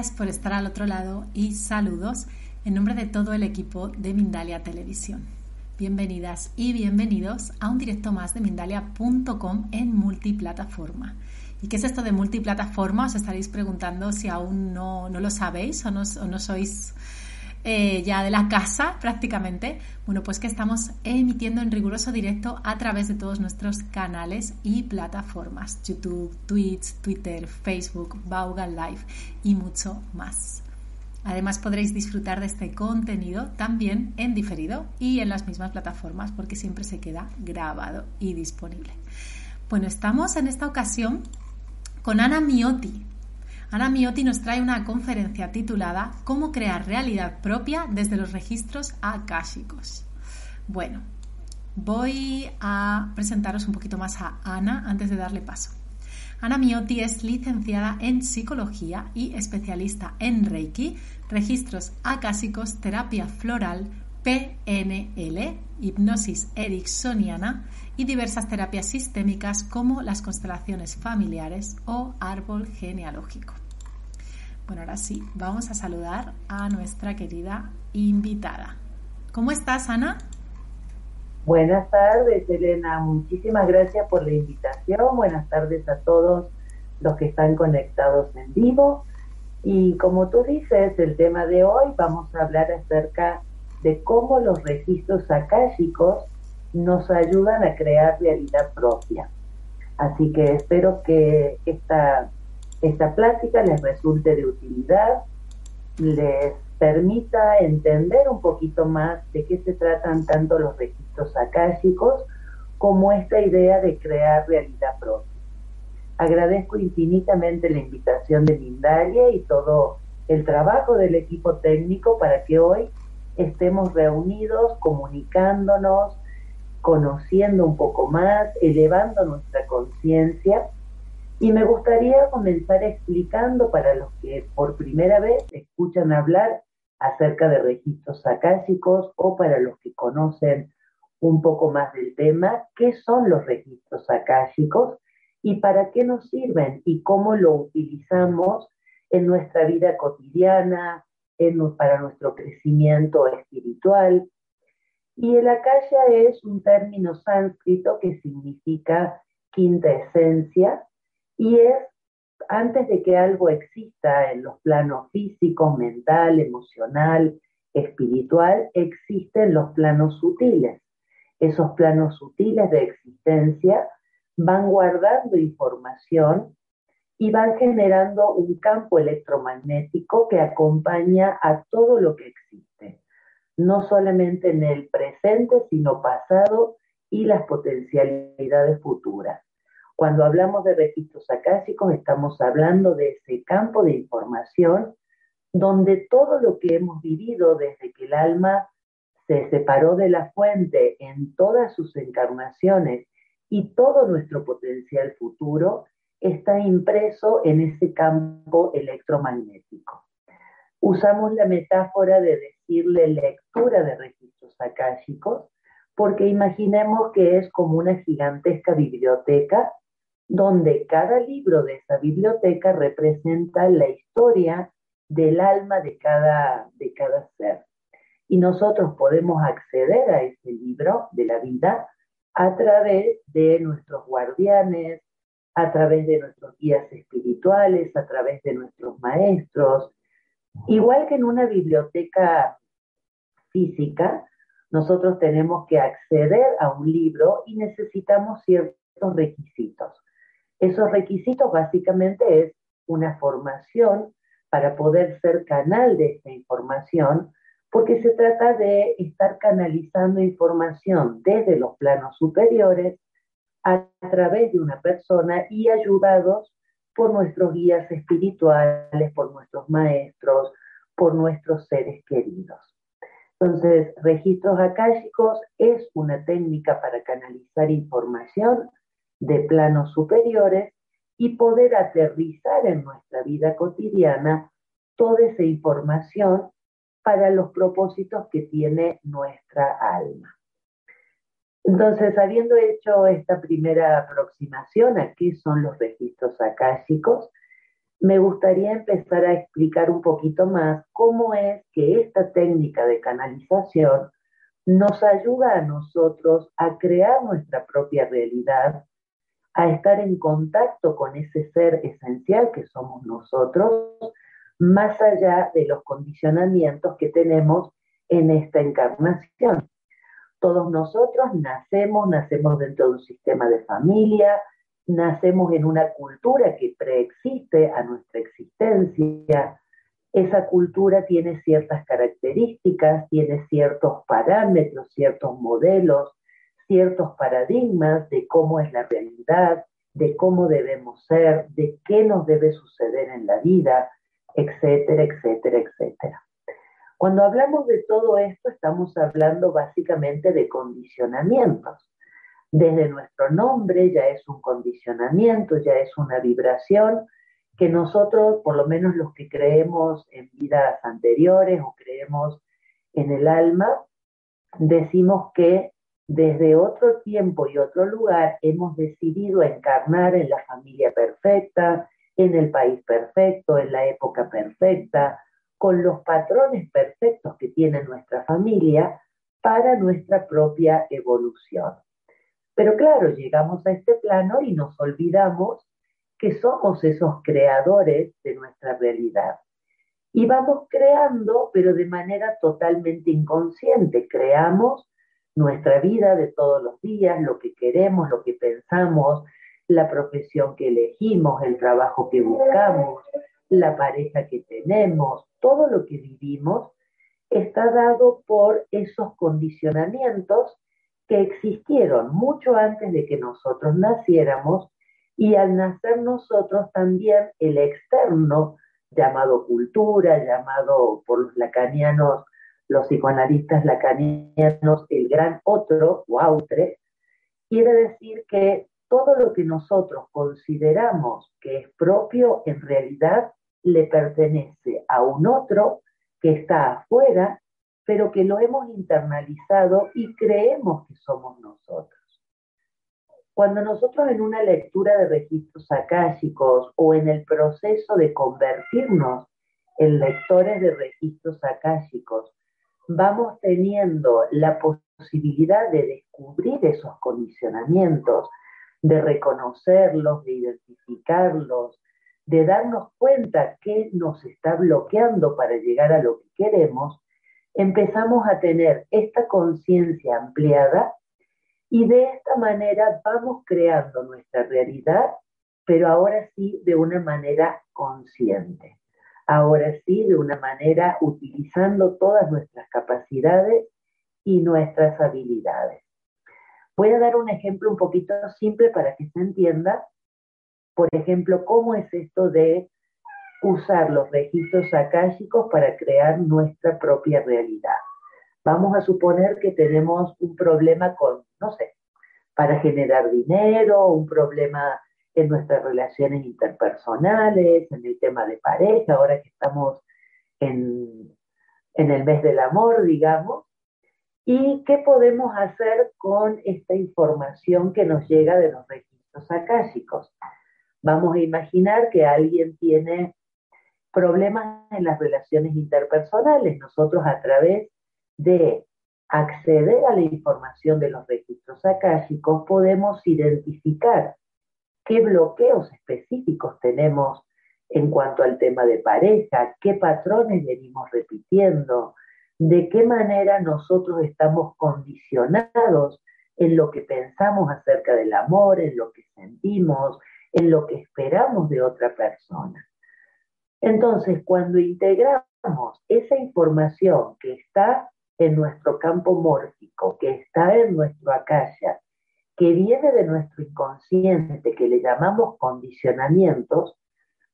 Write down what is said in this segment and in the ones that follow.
Gracias por estar al otro lado y saludos en nombre de todo el equipo de Mindalia Televisión. Bienvenidas y bienvenidos a un directo más de Mindalia.com en multiplataforma. ¿Y qué es esto de multiplataforma? Os estaréis preguntando si aún no, lo sabéis o no, o no sois eh, ya de la casa prácticamente, bueno, pues que estamos emitiendo en riguroso directo a través de todos nuestros canales y plataformas, YouTube, Twitch, Twitter, Facebook, Baugal Live y mucho más. Además podréis disfrutar de este contenido también en diferido y en las mismas plataformas porque siempre se queda grabado y disponible. Bueno, estamos en esta ocasión con Ana Miotti, Ana Miotti nos trae una conferencia titulada Cómo crear realidad propia desde los registros akáshicos. Bueno, voy a presentaros un poquito más a Ana antes de darle paso. Ana Miotti es licenciada en psicología y especialista en Reiki, registros acásicos, terapia floral, PNL, hipnosis ericksoniana y diversas terapias sistémicas como las constelaciones familiares o árbol genealógico. Bueno, ahora sí, vamos a saludar a nuestra querida invitada. ¿Cómo estás, Ana? Buenas tardes, Elena. Muchísimas gracias por la invitación. Buenas tardes a todos los que están conectados en vivo. Y como tú dices, el tema de hoy vamos a hablar acerca de cómo los registros akáshicos nos ayudan a crear realidad propia. Así que espero que esta esta plática les resulte de utilidad, les permita entender un poquito más de qué se tratan tanto los registros akáshicos como esta idea de crear realidad propia. Agradezco infinitamente la invitación de Mindalia y todo el trabajo del equipo técnico para que hoy estemos reunidos, comunicándonos, conociendo un poco más, elevando nuestra conciencia y me gustaría comenzar explicando para los que por primera vez escuchan hablar acerca de registros akáshicos o para los que conocen un poco más del tema, qué son los registros akáshicos y para qué nos sirven y cómo lo utilizamos en nuestra vida cotidiana, en, para nuestro crecimiento espiritual. Y el akasha es un término sánscrito que significa quinta esencia y es antes de que algo exista en los planos físico, mental, emocional, espiritual, existen los planos sutiles. Esos planos sutiles de existencia van guardando información y van generando un campo electromagnético que acompaña a todo lo que existe, no solamente en el presente, sino pasado y las potencialidades futuras. Cuando hablamos de registros acásicos, estamos hablando de ese campo de información donde todo lo que hemos vivido desde que el alma se separó de la fuente en todas sus encarnaciones y todo nuestro potencial futuro está impreso en ese campo electromagnético. Usamos la metáfora de decirle lectura de registros akáshicos porque imaginemos que es como una gigantesca biblioteca donde cada libro de esa biblioteca representa la historia del alma de cada, de cada ser. Y nosotros podemos acceder a ese libro de la vida a través de nuestros guardianes, a través de nuestros guías espirituales, a través de nuestros maestros. Igual que en una biblioteca física, nosotros tenemos que acceder a un libro y necesitamos ciertos requisitos. Esos requisitos básicamente es una formación para poder ser canal de esta información, porque se trata de estar canalizando información desde los planos superiores a través de una persona y ayudados por nuestros guías espirituales, por nuestros maestros, por nuestros seres queridos. Entonces, registros akáshicos es una técnica para canalizar información de planos superiores y poder aterrizar en nuestra vida cotidiana toda esa información para los propósitos que tiene nuestra alma. Entonces, habiendo hecho esta primera aproximación a qué son los registros akáshicos, me gustaría empezar a explicar un poquito más cómo es que esta técnica de canalización nos ayuda a nosotros a crear nuestra propia realidad, a estar en contacto con ese ser esencial que somos nosotros, más allá de los condicionamientos que tenemos en esta encarnación. Todos nosotros nacemos, nacemos dentro de un sistema de familia, nacemos en una cultura que preexiste a nuestra existencia. Esa cultura tiene ciertas características, tiene ciertos parámetros, ciertos modelos, ciertos paradigmas de cómo es la realidad, de cómo debemos ser, de qué nos debe suceder en la vida, etcétera, etcétera, etcétera. Cuando hablamos de todo esto, estamos hablando básicamente de condicionamientos. Desde nuestro nombre ya es un condicionamiento, ya es una vibración que nosotros, por lo menos los que creemos en vidas anteriores o creemos en el alma, decimos que desde otro tiempo y otro lugar hemos decidido encarnar en la familia perfecta, en el país perfecto, en la época perfecta, con los patrones perfectos que tiene nuestra familia para nuestra propia evolución. Pero claro, llegamos a este plano y nos olvidamos que somos esos creadores de nuestra realidad. Y vamos creando, pero de manera totalmente inconsciente. Creamos nuestra vida de todos los días, lo que queremos, lo que pensamos, la profesión que elegimos, el trabajo que buscamos, la pareja que tenemos, todo lo que vivimos está dado por esos condicionamientos que existieron mucho antes de que nosotros naciéramos y al nacer nosotros también el externo, llamado cultura, llamado por los lacanianos, los psicoanalistas lacanianos, el gran otro o autre, quiere decir que todo lo que nosotros consideramos que es propio en realidad le pertenece a un otro que está afuera, pero que lo hemos internalizado y creemos que somos nosotros. Cuando nosotros en una lectura de registros akáshicos o en el proceso de convertirnos en lectores de registros akáshicos, vamos teniendo la posibilidad de descubrir esos condicionamientos, de reconocerlos, de identificarlos, de darnos cuenta que nos está bloqueando para llegar a lo que queremos, empezamos a tener esta conciencia ampliada y de esta manera vamos creando nuestra realidad, pero ahora sí de una manera consciente. Ahora sí de una manera utilizando todas nuestras capacidades y nuestras habilidades. Voy a dar un ejemplo un poquito simple para que se entienda por ejemplo, ¿cómo es esto de usar los registros akáshicos para crear nuestra propia realidad? Vamos a suponer que tenemos un problema con, no sé, para generar dinero, un problema en nuestras relaciones interpersonales, en el tema de pareja, ahora que estamos en, en el mes del amor, digamos. ¿Y qué podemos hacer con esta información que nos llega de los registros akáshicos? Vamos a imaginar que alguien tiene problemas en las relaciones interpersonales. Nosotros a través de acceder a la información de los registros akáshicos podemos identificar qué bloqueos específicos tenemos en cuanto al tema de pareja, qué patrones venimos repitiendo, de qué manera nosotros estamos condicionados en lo que pensamos acerca del amor, en lo que sentimos, en lo que esperamos de otra persona. Entonces, cuando integramos esa información que está en nuestro campo mórfico, que está en nuestro akasha, que viene de nuestro inconsciente, que le llamamos condicionamientos,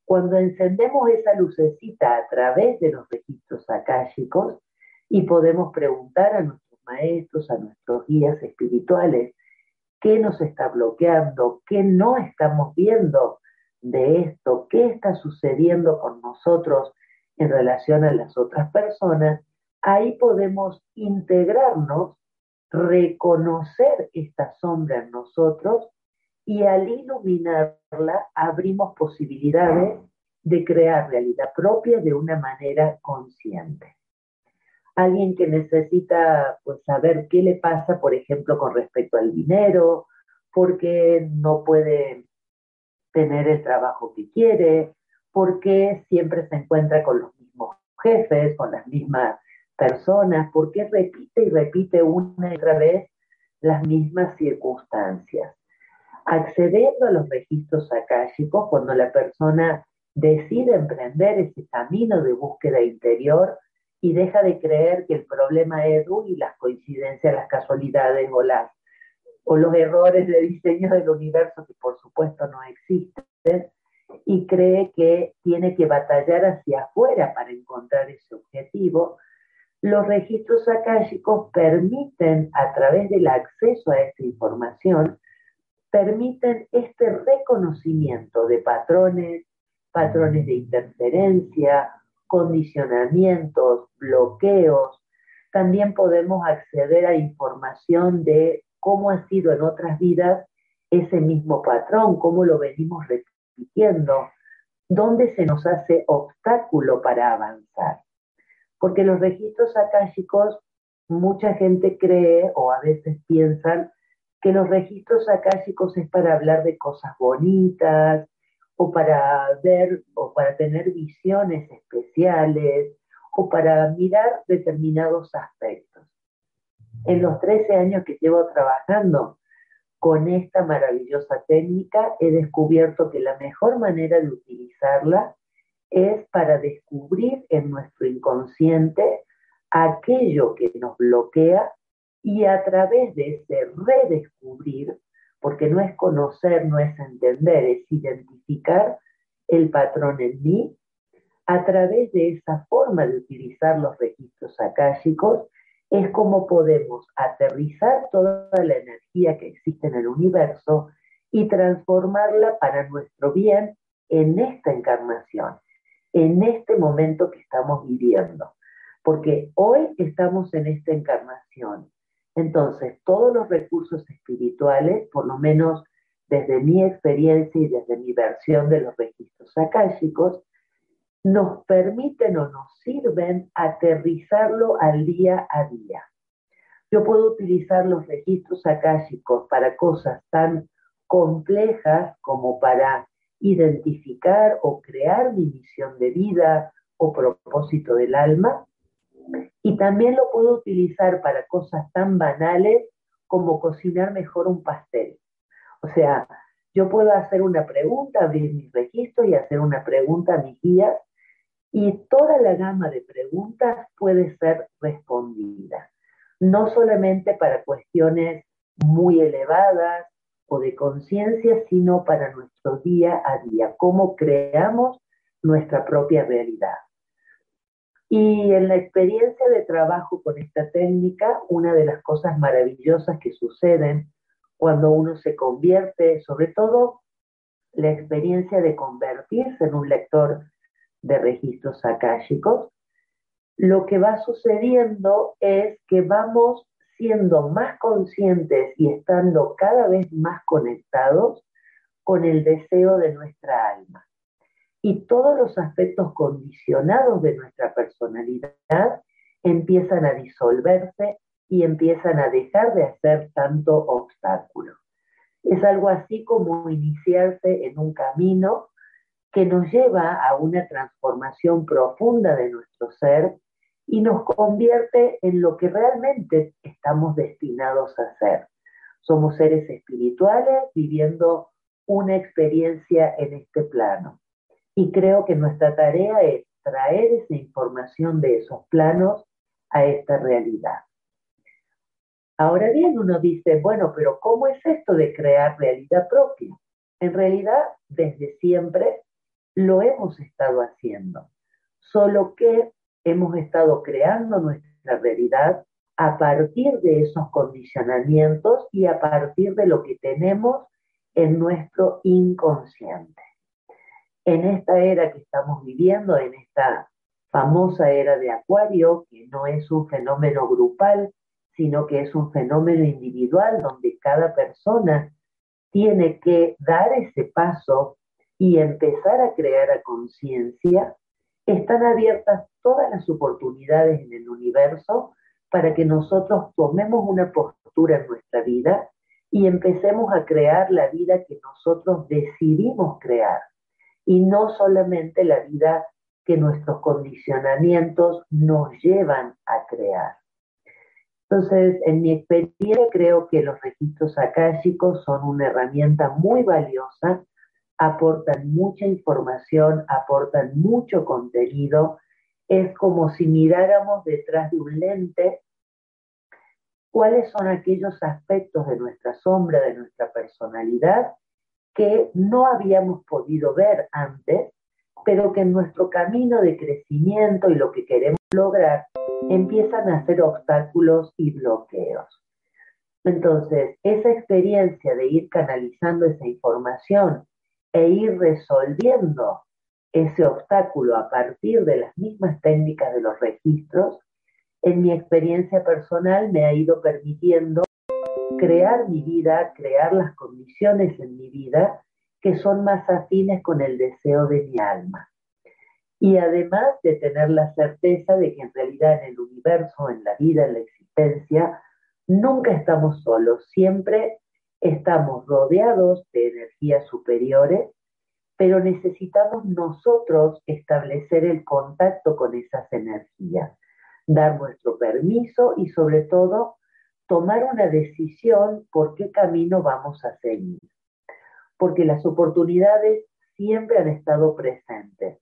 cuando encendemos esa lucecita a través de los registros akáshicos y podemos preguntar a nuestros maestros, a nuestros guías espirituales, qué nos está bloqueando, qué no estamos viendo de esto, qué está sucediendo con nosotros en relación a las otras personas, ahí podemos integrarnos, reconocer esta sombra en nosotros y al iluminarla abrimos posibilidades de crear realidad propia de una manera consciente. Alguien que necesita pues, saber qué le pasa, por ejemplo, con respecto al dinero, porque no puede tener el trabajo que quiere, porque siempre se encuentra con los mismos jefes, con las mismas personas, porque repite y repite una y otra vez las mismas circunstancias. Accediendo a los registros akáshicos, cuando la persona decide emprender ese camino de búsqueda interior y deja de creer que el problema es y las coincidencias, las casualidades o los errores de diseño del universo, que por supuesto no existen, y cree que tiene que batallar hacia afuera para encontrar ese objetivo, los registros akáshicos permiten, a través del acceso a esta información, permiten este reconocimiento de patrones, patrones de interferencia, condicionamientos, bloqueos. También podemos acceder a información de cómo ha sido en otras vidas ese mismo patrón, cómo lo venimos repitiendo, dónde se nos hace obstáculo para avanzar. Porque los registros akáshicos, mucha gente cree o a veces piensan que los registros akáshicos es para hablar de cosas bonitas o para ver o para tener visiones especiales o para mirar determinados aspectos. En los 13 años que llevo trabajando con esta maravillosa técnica, he descubierto que la mejor manera de utilizarla es para descubrir en nuestro inconsciente aquello que nos bloquea y a través de ese redescubrir, porque no es conocer, no es entender, es identificar el patrón en mí, a través de esa forma de utilizar los registros akáshicos, es como podemos aterrizar toda la energía que existe en el universo y transformarla para nuestro bien en esta encarnación en este momento que estamos viviendo. Porque hoy estamos en esta encarnación. Entonces, todos los recursos espirituales, por lo menos desde mi experiencia y desde mi versión de los registros akáshicos, nos permiten o nos sirven aterrizarlo al día a día. Yo puedo utilizar los registros akáshicos para cosas tan complejas como para identificar o crear mi misión de vida o propósito del alma. Y también lo puedo utilizar para cosas tan banales como cocinar mejor un pastel. O sea, yo puedo hacer una pregunta, abrir mis registros y hacer una pregunta a mis guías y toda la gama de preguntas puede ser respondida. No solamente para cuestiones muy elevadas o de conciencia, sino para nuestro día a día, cómo creamos nuestra propia realidad. Y en la experiencia de trabajo con esta técnica, una de las cosas maravillosas que suceden cuando uno se convierte, sobre todo la experiencia de convertirse en un lector de registros akáshicos, lo que va sucediendo es que vamos siendo más conscientes y estando cada vez más conectados con el deseo de nuestra alma. Y todos los aspectos condicionados de nuestra personalidad empiezan a disolverse y empiezan a dejar de hacer tanto obstáculo. Es algo así como iniciarse en un camino que nos lleva a una transformación profunda de nuestro ser y nos convierte en lo que realmente estamos destinados a ser. Somos seres espirituales viviendo una experiencia en este plano. Y creo que nuestra tarea es traer esa información de esos planos a esta realidad. Ahora bien, uno dice, bueno, pero ¿cómo es esto de crear realidad propia? En realidad, desde siempre lo hemos estado haciendo, solo que hemos estado creando nuestra realidad a partir de esos condicionamientos y a partir de lo que tenemos en nuestro inconsciente. En esta era que estamos viviendo, en esta famosa era de Acuario, que no es un fenómeno grupal, sino que es un fenómeno individual donde cada persona tiene que dar ese paso y empezar a crear a conciencia, están abiertas todas las oportunidades en el universo para que nosotros tomemos una postura en nuestra vida y empecemos a crear la vida que nosotros decidimos crear y no solamente la vida que nuestros condicionamientos nos llevan a crear. Entonces, en mi experiencia creo que los registros akáshicos son una herramienta muy valiosa, aportan mucha información, aportan mucho contenido. Es como si miráramos detrás de un lente cuáles son aquellos aspectos de nuestra sombra, de nuestra personalidad, que no habíamos podido ver antes, pero que en nuestro camino de crecimiento y lo que queremos lograr empiezan a ser obstáculos y bloqueos. Entonces, esa experiencia de ir canalizando esa información e ir resolviendo ese obstáculo a partir de las mismas técnicas de los registros, en mi experiencia personal me ha ido permitiendo crear mi vida, crear las condiciones en mi vida que son más afines con el deseo de mi alma. Y además de tener la certeza de que en realidad en el universo, en la vida, en la existencia, nunca estamos solos, siempre estamos rodeados de energías superiores, pero necesitamos nosotros establecer el contacto con esas energías, dar nuestro permiso y sobre todo tomar una decisión por qué camino vamos a seguir. Porque las oportunidades siempre han estado presentes,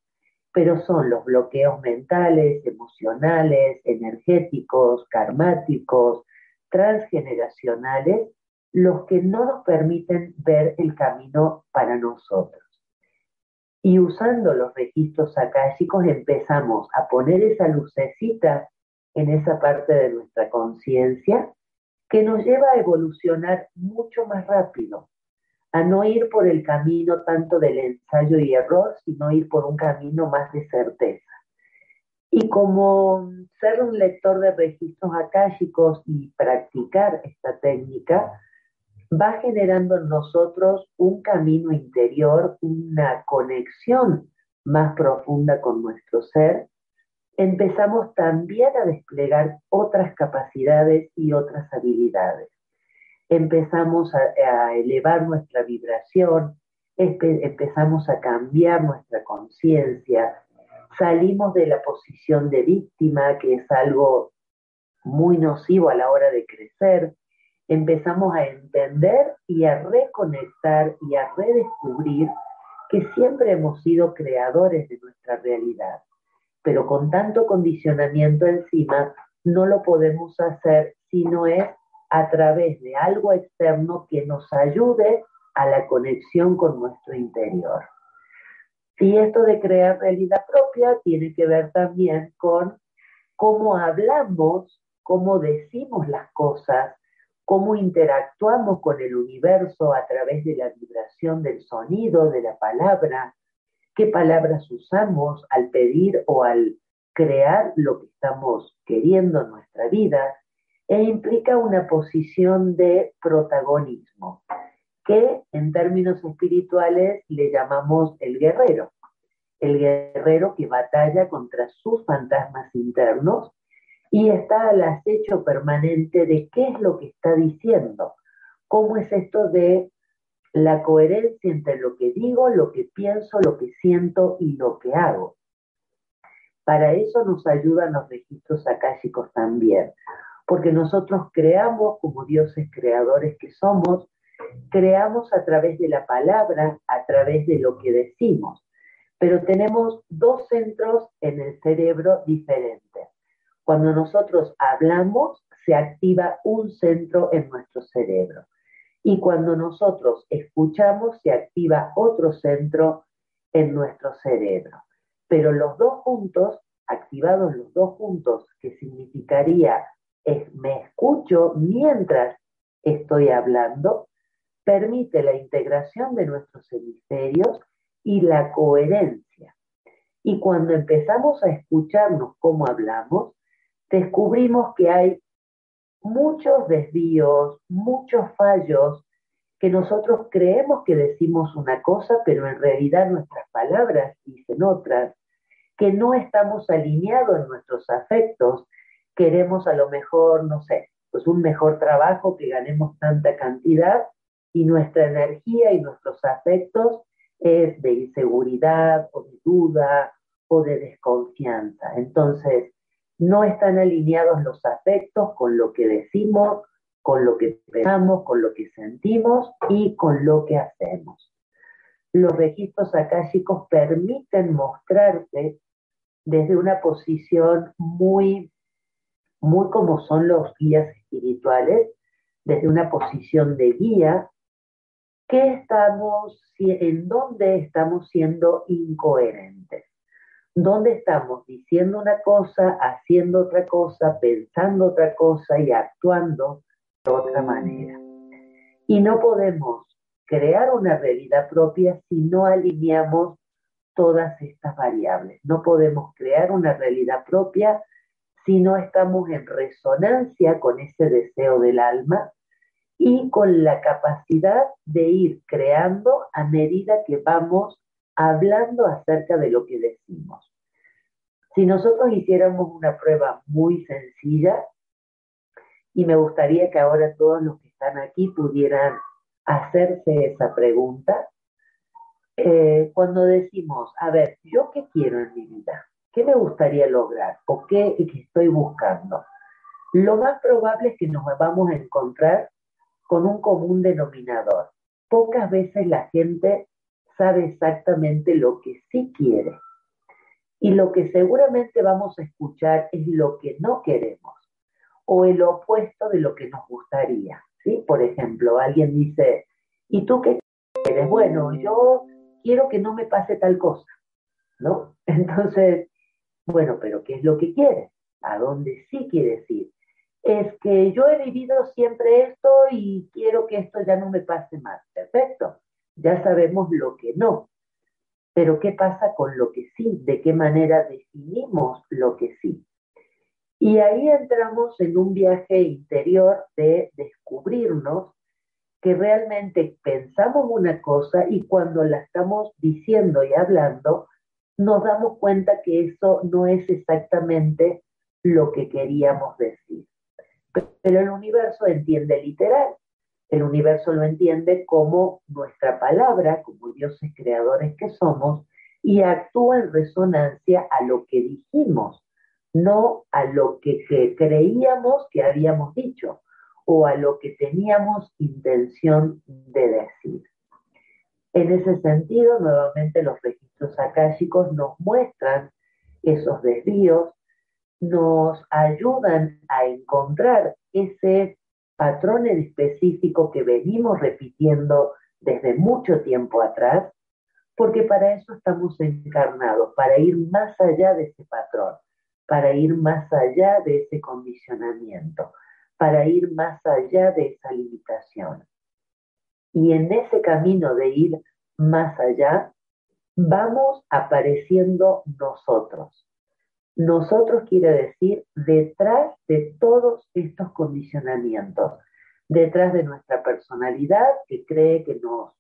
pero son los bloqueos mentales, emocionales, energéticos, karmáticos, transgeneracionales, los que no nos permiten ver el camino para nosotros. Y usando los registros akáshicos empezamos a poner esa lucecita en esa parte de nuestra conciencia que nos lleva a evolucionar mucho más rápido, a no ir por el camino tanto del ensayo y error, sino ir por un camino más de certeza. Y como ser un lector de registros akáshicos y practicar esta técnica, va generando en nosotros un camino interior, una conexión más profunda con nuestro ser empezamos también a desplegar otras capacidades y otras habilidades. Empezamos a, elevar nuestra vibración, empezamos a cambiar nuestra conciencia, salimos de la posición de víctima, que es algo muy nocivo a la hora de crecer, empezamos a entender y a reconectar y a redescubrir que siempre hemos sido creadores de nuestra realidad pero con tanto condicionamiento encima no lo podemos hacer si no es a través de algo externo que nos ayude a la conexión con nuestro interior. Y esto de crear realidad propia tiene que ver también con cómo hablamos, cómo decimos las cosas, cómo interactuamos con el universo a través de la vibración del sonido, de la palabra, qué palabras usamos al pedir o al crear lo que estamos queriendo en nuestra vida, e implica una posición de protagonismo, que en términos espirituales le llamamos el guerrero, el guerrero que batalla contra sus fantasmas internos y está al acecho permanente de qué es lo que está diciendo, cómo es esto de la coherencia entre lo que digo, lo que pienso, lo que siento y lo que hago. Para eso nos ayudan los registros akáshicos también, porque nosotros creamos como dioses creadores que somos, creamos a través de la palabra, a través de lo que decimos, pero tenemos dos centros en el cerebro diferentes. Cuando nosotros hablamos, se activa un centro en nuestro cerebro. Y cuando nosotros escuchamos, se activa otro centro en nuestro cerebro. Pero los dos juntos, activados los dos juntos, que significaría es me escucho mientras estoy hablando, permite la integración de nuestros hemisferios y la coherencia. Y cuando empezamos a escucharnos cómo hablamos, descubrimos que hay muchos desvíos, muchos fallos que nosotros creemos que decimos una cosa, pero en realidad nuestras palabras dicen otras, que no estamos alineados en nuestros afectos, queremos a lo mejor, no sé, pues un mejor trabajo, que ganemos tanta cantidad y nuestra energía y nuestros afectos es de inseguridad o de duda o de desconfianza. Entonces, no están alineados los afectos con lo que decimos, con lo que pensamos, con lo que sentimos y con lo que hacemos. Los registros akáshicos permiten mostrarte desde una posición muy, muy como son los guías espirituales, desde una posición de guía, que estamos, en dónde estamos siendo incoherentes, dónde estamos diciendo una cosa, haciendo otra cosa, pensando otra cosa y actuando de otra manera. Y no podemos crear una realidad propia si no alineamos todas estas variables. No podemos crear una realidad propia si no estamos en resonancia con ese deseo del alma y con la capacidad de ir creando a medida que vamos hablando acerca de lo que decimos. Si nosotros hiciéramos una prueba muy sencilla, y me gustaría que ahora todos los que están aquí pudieran hacerse esa pregunta, eh, cuando decimos, a ver, ¿yo qué quiero en mi vida? ¿Qué me gustaría lograr? ¿O qué estoy buscando? Lo más probable es que nos vamos a encontrar con un común denominador. Pocas veces la gente sabe exactamente lo que sí quiere. Y lo que seguramente vamos a escuchar es lo que no queremos o el opuesto de lo que nos gustaría. ¿sí? Por ejemplo, alguien dice, ¿y tú qué quieres? Bueno, yo quiero que no me pase tal cosa, ¿no? Entonces, bueno, pero ¿qué es lo que quieres? ¿A dónde sí quieres ir? es que yo he vivido siempre esto y quiero que esto ya no me pase más. Perfecto, ya sabemos lo que no. Pero ¿qué pasa con lo que sí? ¿De qué manera definimos lo que sí? Y ahí entramos en un viaje interior de descubrirnos que realmente pensamos una cosa y cuando la estamos diciendo y hablando, nos damos cuenta que eso no es exactamente lo que queríamos decir. Pero el universo entiende literal. El universo lo entiende como nuestra palabra, como dioses creadores que somos, y actúa en resonancia a lo que dijimos, no a lo que, creíamos que habíamos dicho o a lo que teníamos intención de decir. En ese sentido, nuevamente los registros akáshicos nos muestran esos desvíos, nos ayudan a encontrar ese patrón específico que venimos repitiendo desde mucho tiempo atrás, porque para eso estamos encarnados, para ir más allá de ese patrón, para ir más allá de ese condicionamiento, para ir más allá de esa limitación. Y en ese camino de ir más allá, vamos apareciendo nosotros. Nosotros quiere decir detrás de todos estos condicionamientos, detrás de nuestra personalidad que cree que nos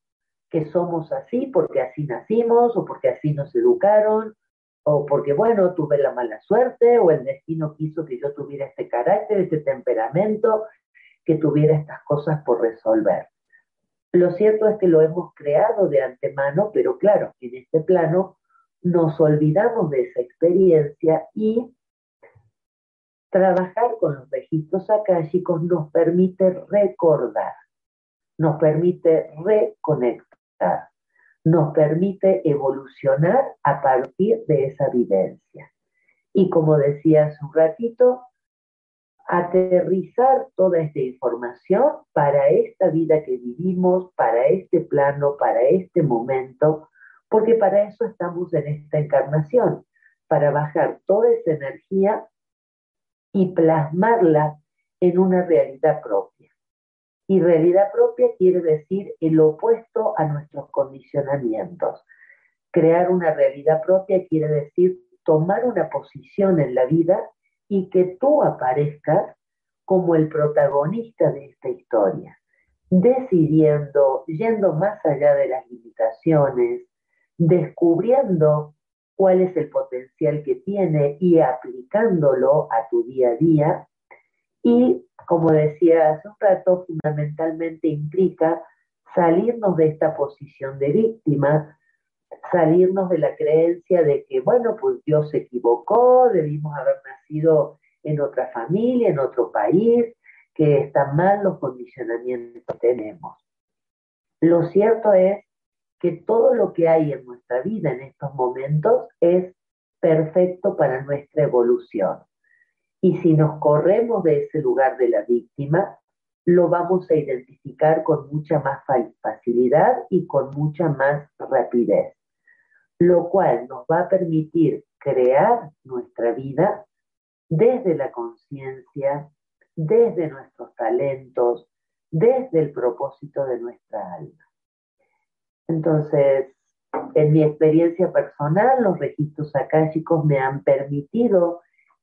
que somos así porque así nacimos o porque así nos educaron o porque bueno, tuve la mala suerte o el destino quiso que yo tuviera este carácter, este temperamento, que tuviera estas cosas por resolver. Lo cierto es que lo hemos creado de antemano, pero claro, en este plano nos olvidamos de esa experiencia y trabajar con los registros akáshicos nos permite recordar, nos permite reconectar, nos permite evolucionar a partir de esa vivencia. Y como decía hace un ratito, aterrizar toda esta información para esta vida que vivimos, para este plano, para este momento, porque para eso estamos en esta encarnación, para bajar toda esa energía y plasmarla en una realidad propia. Y realidad propia quiere decir el opuesto a nuestros condicionamientos. Crear una realidad propia quiere decir tomar una posición en la vida y que tú aparezcas como el protagonista de esta historia, decidiendo, yendo más allá de las limitaciones, descubriendo cuál es el potencial que tiene y aplicándolo a tu día a día. Y, como decía hace un rato, fundamentalmente implica salirnos de esta posición de víctima, salirnos de la creencia de que, bueno, pues Dios se equivocó, debimos haber nacido en otra familia, en otro país, que están mal los condicionamientos que tenemos. Lo cierto es que todo lo que hay en nuestra vida en estos momentos es perfecto para nuestra evolución. Y si nos corremos de ese lugar de la víctima, lo vamos a identificar con mucha más facilidad y con mucha más rapidez, lo cual nos va a permitir crear nuestra vida desde la conciencia, desde nuestros talentos, desde el propósito de nuestra alma. Entonces, en mi experiencia personal, los registros akáshicos me han permitido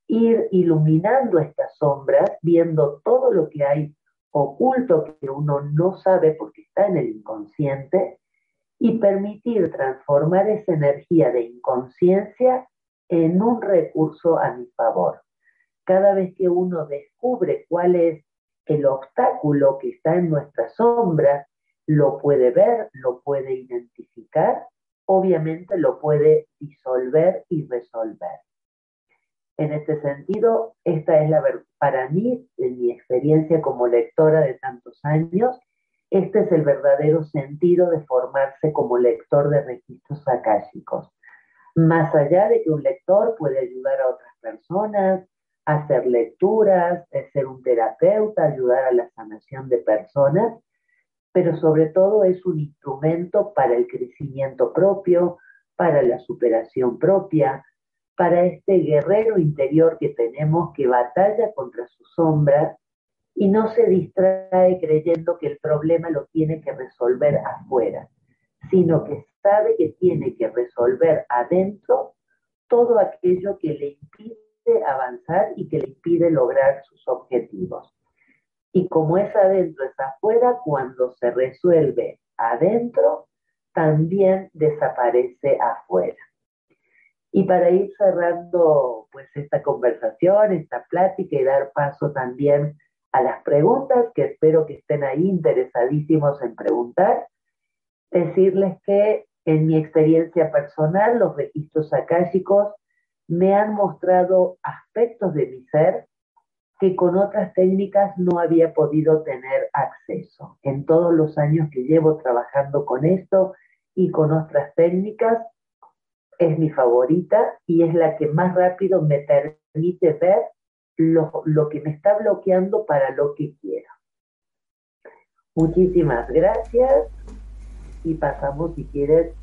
ir iluminando estas sombras, viendo todo lo que hay oculto que uno no sabe porque está en el inconsciente y permitir transformar esa energía de inconsciencia en un recurso a mi favor. Cada vez que uno descubre cuál es el obstáculo que está en nuestra sombra, lo puede ver, lo puede identificar, obviamente lo puede disolver y resolver. En este sentido, esta es la para mí, en mi experiencia como lectora de tantos años, este es el verdadero sentido de formarse como lector de registros akáshicos. Más allá de que un lector puede ayudar a otras personas, hacer lecturas, ser un terapeuta, ayudar a la sanación de personas, pero sobre todo es un instrumento para el crecimiento propio, para la superación propia, para este guerrero interior que tenemos que batalla contra su sombra y no se distrae creyendo que el problema lo tiene que resolver afuera, sino que sabe que tiene que resolver adentro todo aquello que le impide avanzar y que le impide lograr sus objetivos. Y como es adentro, es afuera, cuando se resuelve adentro, también desaparece afuera. Y para ir cerrando pues esta conversación, esta plática y dar paso también a las preguntas, que espero que estén ahí interesadísimos en preguntar, decirles que en mi experiencia personal, los registros akáshicos me han mostrado aspectos de mi ser que con otras técnicas no había podido tener acceso. En todos los años que llevo trabajando con esto y con otras técnicas, es mi favorita y es la que más rápido me permite ver lo, lo que me está bloqueando para lo que quiero. Muchísimas gracias y pasamos, si quieres,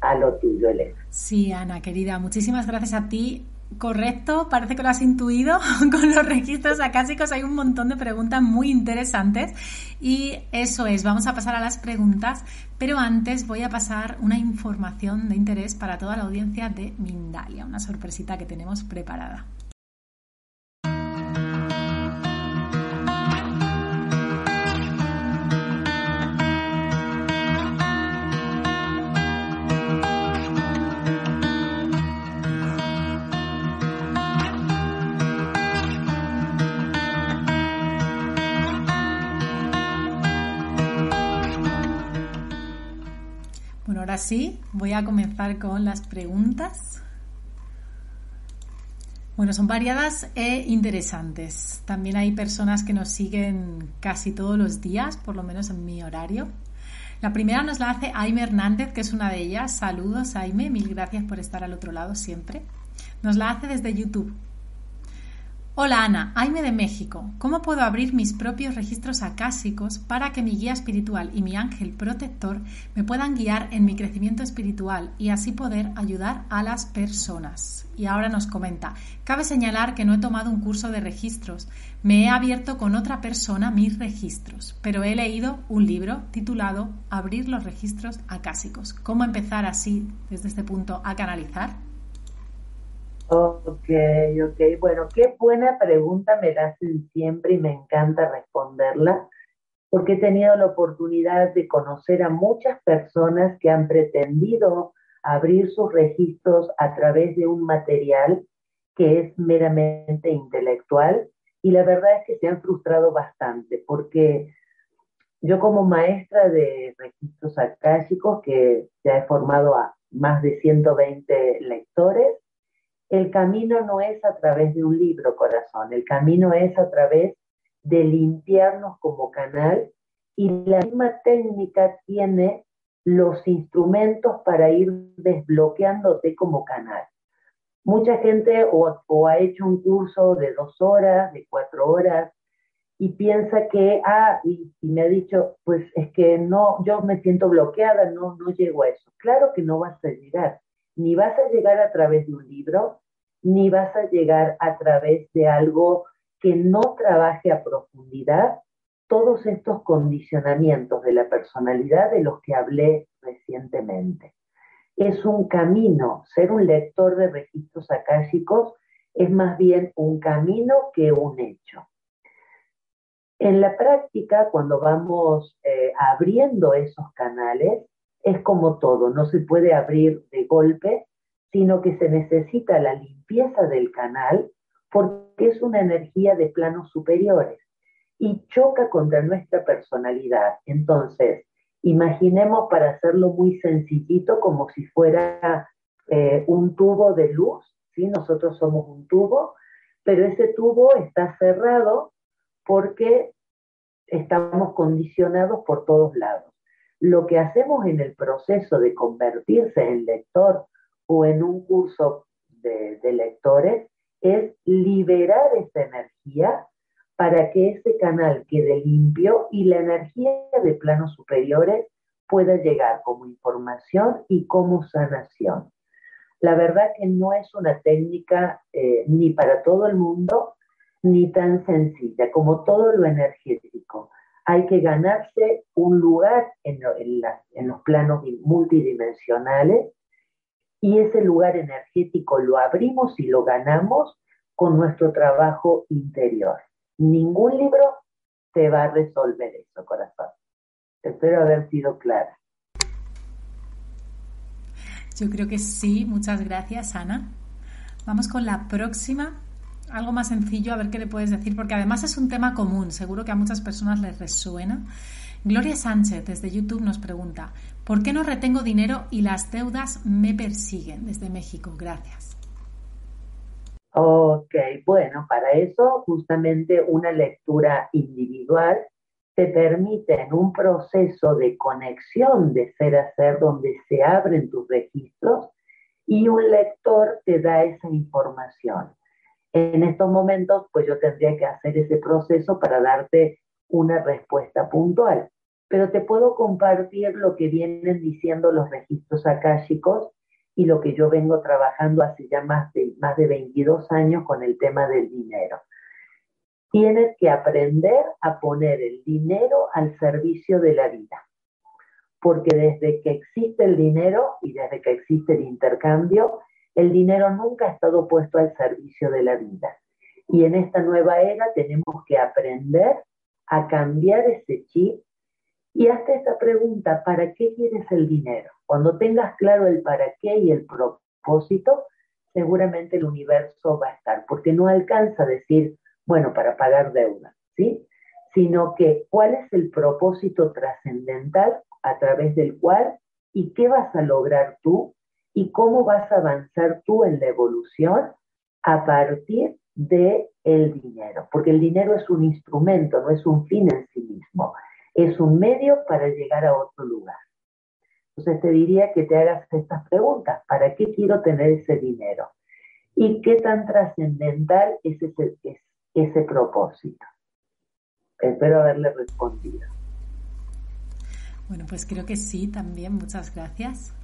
a lo tuyo, Elena. Sí, Ana, querida, muchísimas gracias a ti. Correcto, parece que lo has intuido. Con los registros acásicos hay un montón de preguntas muy interesantes y eso es, vamos a pasar a las preguntas, pero antes voy a pasar una información de interés para toda la audiencia de Mindalia, una sorpresita que tenemos preparada. Ahora sí, voy a comenzar con las preguntas. Bueno, son variadas e interesantes. También hay personas que nos siguen casi todos los días, por lo menos en mi horario. La primera nos la hace Aime Hernández, que es una de ellas. Saludos, Aime, mil gracias por estar al otro lado siempre. Nos la hace desde YouTube. Hola Ana, Aime de México. ¿Cómo puedo abrir mis propios registros acásicos para que mi guía espiritual y mi ángel protector me puedan guiar en mi crecimiento espiritual y así poder ayudar a las personas? Y ahora nos comenta, cabe señalar que no he tomado un curso de registros, me he abierto con otra persona mis registros, pero he leído un libro titulado Abrir los registros acásicos. ¿Cómo empezar así, desde este punto, a canalizar? Ok, ok. Bueno, qué buena pregunta me hacen siempre y me encanta responderla. porque he tenido la oportunidad de conocer a muchas personas que han pretendido abrir sus registros a través de un material que es meramente intelectual y la verdad es que se han frustrado bastante porque yo como maestra de registros akáshicos que se ha formado a más de 120 lectores, el camino no es a través de un libro, corazón, el camino es a través de limpiarnos como canal y la misma técnica tiene los instrumentos para ir desbloqueándote como canal. Mucha gente o, ha hecho un curso de dos horas, de cuatro horas, y piensa que, ah, y, me ha dicho, pues es que no, yo me siento bloqueada, no, no llego a eso. Claro que no vas a llegar, ni vas a llegar a través de un libro, ni vas a llegar a través de algo que no trabaje a profundidad todos estos condicionamientos de la personalidad de los que hablé recientemente. Es un camino, ser un lector de registros akáshicos es más bien un camino que un hecho. En la práctica, cuando vamos eh, abriendo esos canales, es como todo, no se puede abrir de golpe, sino que se necesita la limpieza del canal porque es una energía de planos superiores y choca contra nuestra personalidad. Entonces, imaginemos para hacerlo muy sencillito como si fuera eh, un tubo de luz, ¿sí? Nosotros somos un tubo, pero ese tubo está cerrado porque estamos condicionados por todos lados. Lo que hacemos en el proceso de convertirse en lector o en un curso de, lectores es liberar esa energía para que ese canal quede limpio y la energía de planos superiores pueda llegar como información y como sanación. La verdad que no es una técnica eh, ni para todo el mundo, ni tan sencilla como todo lo energético. Hay que ganarse un lugar en, los planos multidimensionales y ese lugar energético lo abrimos y lo ganamos con nuestro trabajo interior. Ningún libro te va a resolver eso, corazón. Espero haber sido clara. Yo creo que sí. Muchas gracias, Ana. Vamos con la próxima. Algo más sencillo, a ver qué le puedes decir, porque además es un tema común, seguro que a muchas personas les resuena. Gloria Sánchez desde YouTube nos pregunta, ¿por qué no retengo dinero y las deudas me persiguen? Desde México, gracias. Ok, bueno, para eso justamente una lectura individual te permite en un proceso de conexión de ser a ser donde se abren tus registros y un lector te da esa información. En estos momentos, pues yo tendría que hacer ese proceso para darte una respuesta puntual, pero te puedo compartir lo que vienen diciendo los registros akáshicos y lo que yo vengo trabajando hace ya más de, más de 22 años con el tema del dinero. Tienes que aprender a poner el dinero al servicio de la vida, porque desde que existe el dinero y desde que existe el intercambio, el dinero nunca ha estado puesto al servicio de la vida. Y en esta nueva era tenemos que aprender a cambiar ese chip y hazte esta pregunta, ¿para qué quieres el dinero? Cuando tengas claro el para qué y el propósito, seguramente el universo va a estar, porque no alcanza a decir, bueno, para pagar deuda, ¿sí? Sino que cuál es el propósito trascendental a través del cual y qué vas a lograr tú y cómo vas a avanzar tú en la evolución a partir de el dinero, porque el dinero es un instrumento, no es un fin en sí mismo es un medio para llegar a otro lugar. Entonces te diría que te hagas estas preguntas. ¿Para qué quiero tener ese dinero? ¿Y qué tan trascendental es ese, es ese propósito? Espero haberle respondido. Bueno, pues creo que sí, también. Muchas gracias.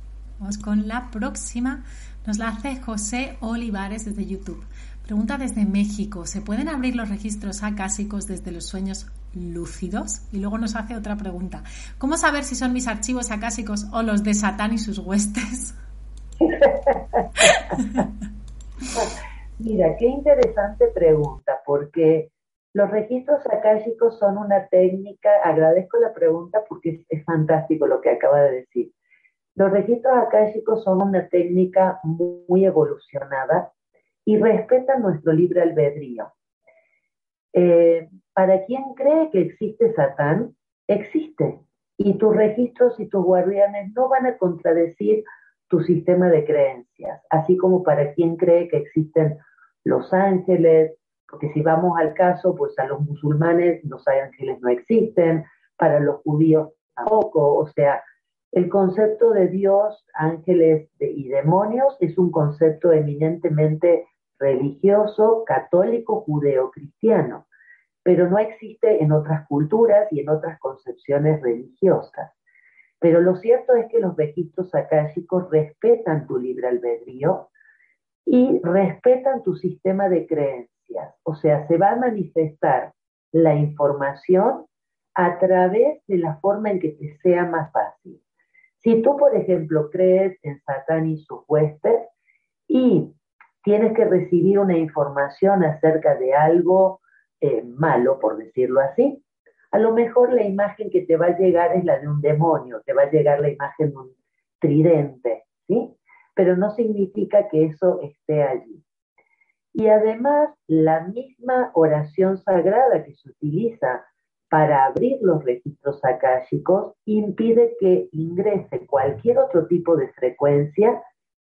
Vamos con la próxima. Nos la hace José Olivares desde YouTube. Pregunta desde México. ¿Se pueden abrir los registros acásicos desde los sueños lúcidos? Y luego nos hace otra pregunta. ¿Cómo saber si son mis archivos acásicos o los de Satán y sus huestes? Mira, qué interesante pregunta, porque Los registros akáshicos son una técnica, agradezco la pregunta porque es, fantástico lo que acaba de decir. Los registros akáshicos son una técnica muy, evolucionada y respetan nuestro libre albedrío. Eh, para quien cree que existe Satán, existe. Y tus registros y tus guardianes no van a contradecir tu sistema de creencias, así como para quien cree que existen los ángeles, porque si vamos al caso, pues a los musulmanes los ángeles no existen, para los judíos tampoco, o sea, el concepto de Dios, ángeles y demonios es un concepto eminentemente religioso, católico, judeo-cristiano, pero no existe en otras culturas y en otras concepciones religiosas. Pero lo cierto es que los registros akáshicos respetan tu libre albedrío y respetan tu sistema de creencias o sea, se va a manifestar la información a través de la forma en que te sea más fácil. Si tú, por ejemplo, crees en Satán y sus huestes y tienes que recibir una información acerca de algo eh, malo, por decirlo así, a lo mejor la imagen que te va a llegar es la de un demonio, te va a llegar la imagen de un tridente, ¿sí? Pero no significa que eso esté allí. Y además, la misma oración sagrada que se utiliza para abrir los registros akáshicos impide que ingrese cualquier otro tipo de frecuencia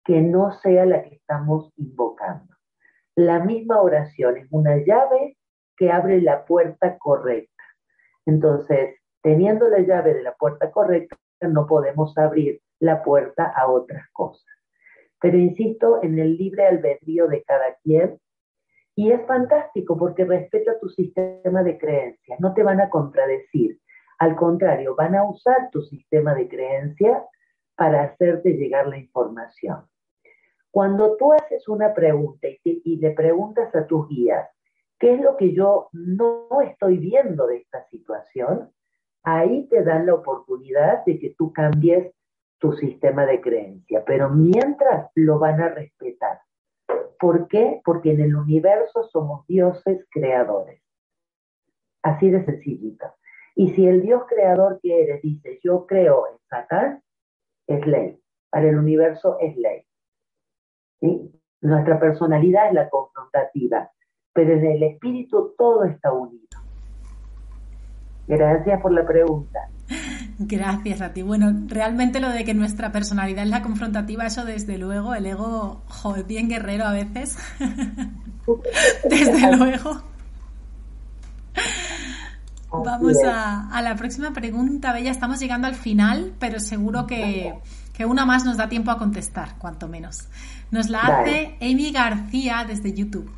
que no sea la que estamos invocando. La misma oración es una llave que abre la puerta correcta. Entonces, teniendo la llave de la puerta correcta, no podemos abrir la puerta a otras cosas. Pero insisto en el libre albedrío de cada quien y es fantástico porque respeta tu sistema de creencias, no te van a contradecir. Al contrario, van a usar tu sistema de creencias para hacerte llegar la información. Cuando tú haces una pregunta y, le preguntas a tus guías, ¿qué es lo que yo no estoy viendo de esta situación? Ahí te dan la oportunidad de que tú cambies tu sistema de creencia, pero mientras lo van a respetar. ¿Por qué? Porque en el universo somos dioses creadores. Así de sencillito. Y si el Dios creador quiere, dice, yo creo en Satán, es ley. Para el universo es ley. Nuestra personalidad es la confrontativa, pero en el espíritu todo está unido. Gracias por la pregunta. Gracias a ti. Bueno, realmente lo de que nuestra personalidad es la confrontativa, eso desde luego, el ego, joder, bien guerrero a veces. desde luego. Vamos a, la próxima pregunta, Bella. Estamos llegando al final, pero seguro que, que una más nos da tiempo a contestar, cuanto menos. Nos la hace Amy García desde YouTube.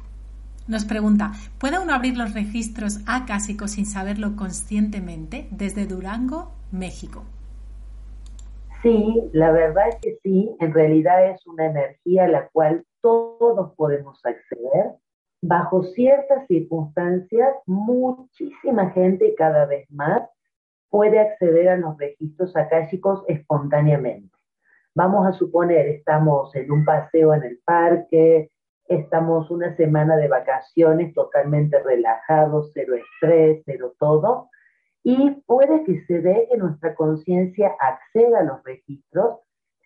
Nos pregunta, ¿puede uno abrir los registros acásicos sin saberlo conscientemente desde Durango, México? Sí, la verdad es que sí, en realidad es una energía a la cual todos podemos acceder. Bajo ciertas circunstancias, muchísima gente cada vez más puede acceder a los registros akáshicos espontáneamente. Vamos a suponer, estamos en un paseo en el parque, estamos una semana de vacaciones totalmente relajados, cero estrés, cero todo, y puede que se dé que nuestra conciencia acceda a los registros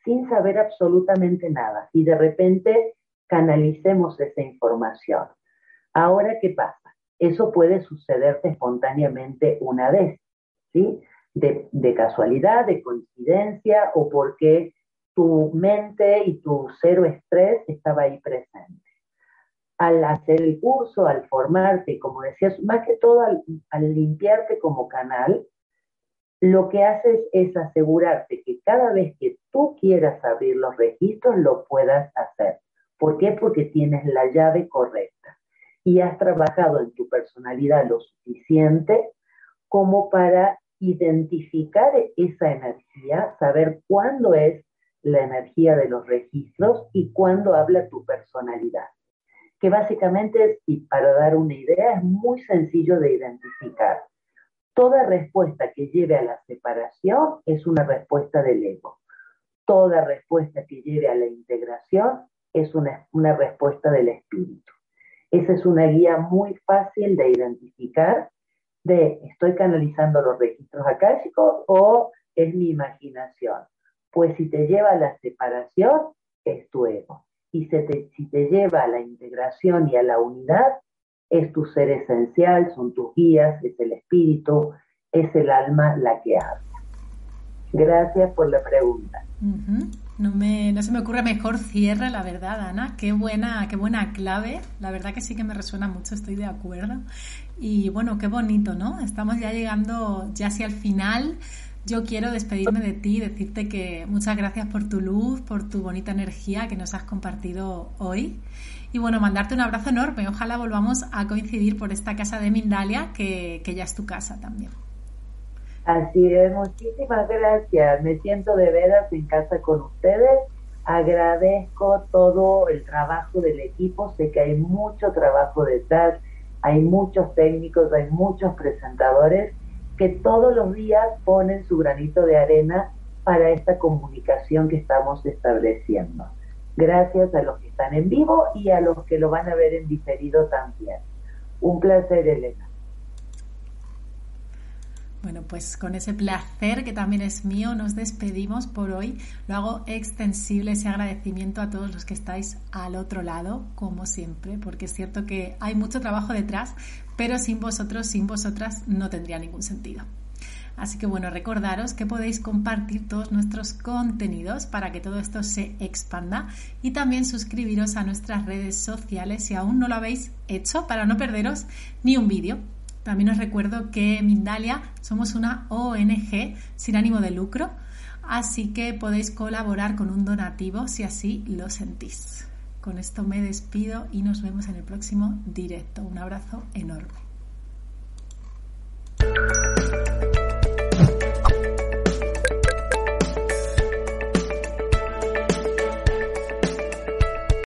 sin saber absolutamente nada y de repente canalicemos esa información. Ahora, ¿qué pasa? Eso puede sucederte espontáneamente una vez, ¿sí? De, de casualidad, de coincidencia o porque tu mente y tu cero estrés estaba ahí presente al hacer el curso, al formarte, como decías, más que todo al, limpiarte como canal, lo que haces es asegurarte que cada vez que tú quieras abrir los registros lo puedas hacer. ¿Por qué? Porque tienes la llave correcta y has trabajado en tu personalidad lo suficiente como para identificar esa energía, saber cuándo es la energía de los registros y cuándo habla tu personalidad que básicamente, y para dar una idea, es muy sencillo de identificar. Toda respuesta que lleve a la separación es una respuesta del ego. Toda respuesta que lleve a la integración es una, una respuesta del espíritu. Esa es una guía muy fácil de identificar de estoy canalizando los registros akáshicos o es mi imaginación. Pues si te lleva a la separación, es tu ego. Y si te lleva a la integración y a la unidad, es tu ser esencial, son tus guías, es el espíritu, es el alma la que habla. Gracias por la pregunta. No, me, no se me ocurre mejor cierre, la verdad, Ana. Qué buena, qué buena clave. La verdad que sí que me resuena mucho, estoy de acuerdo. Y bueno, qué bonito, ¿no? Estamos ya llegando ya hacia el final. Yo quiero despedirme de ti, decirte que muchas gracias por tu luz, por tu bonita energía que nos has compartido hoy. Y bueno, mandarte un abrazo enorme. Ojalá volvamos a coincidir por esta casa de Mindalia, que, que ya es tu casa también. Así es, muchísimas gracias. Me siento de veras en casa con ustedes. Agradezco todo el trabajo del equipo. Sé que hay mucho trabajo detrás, hay muchos técnicos, hay muchos presentadores que todos los días ponen su granito de arena para esta comunicación que estamos estableciendo. Gracias a los que están en vivo y a los que lo van a ver en diferido también. Un placer, Elena. Bueno, pues con ese placer que también es mío, nos despedimos por hoy. Lo hago extensible ese agradecimiento a todos los que estáis al otro lado, como siempre, porque es cierto que hay mucho trabajo detrás, pero sin vosotros, sin vosotras, no tendría ningún sentido. Así que bueno, recordaros que podéis compartir todos nuestros contenidos para que todo esto se expanda y también suscribiros a nuestras redes sociales si aún no lo habéis hecho para no perderos ni un vídeo. También os recuerdo que Mindalia somos una ONG sin ánimo de lucro, así que podéis colaborar con un donativo si así lo sentís. Con esto me despido y nos vemos en el próximo directo. Un abrazo enorme.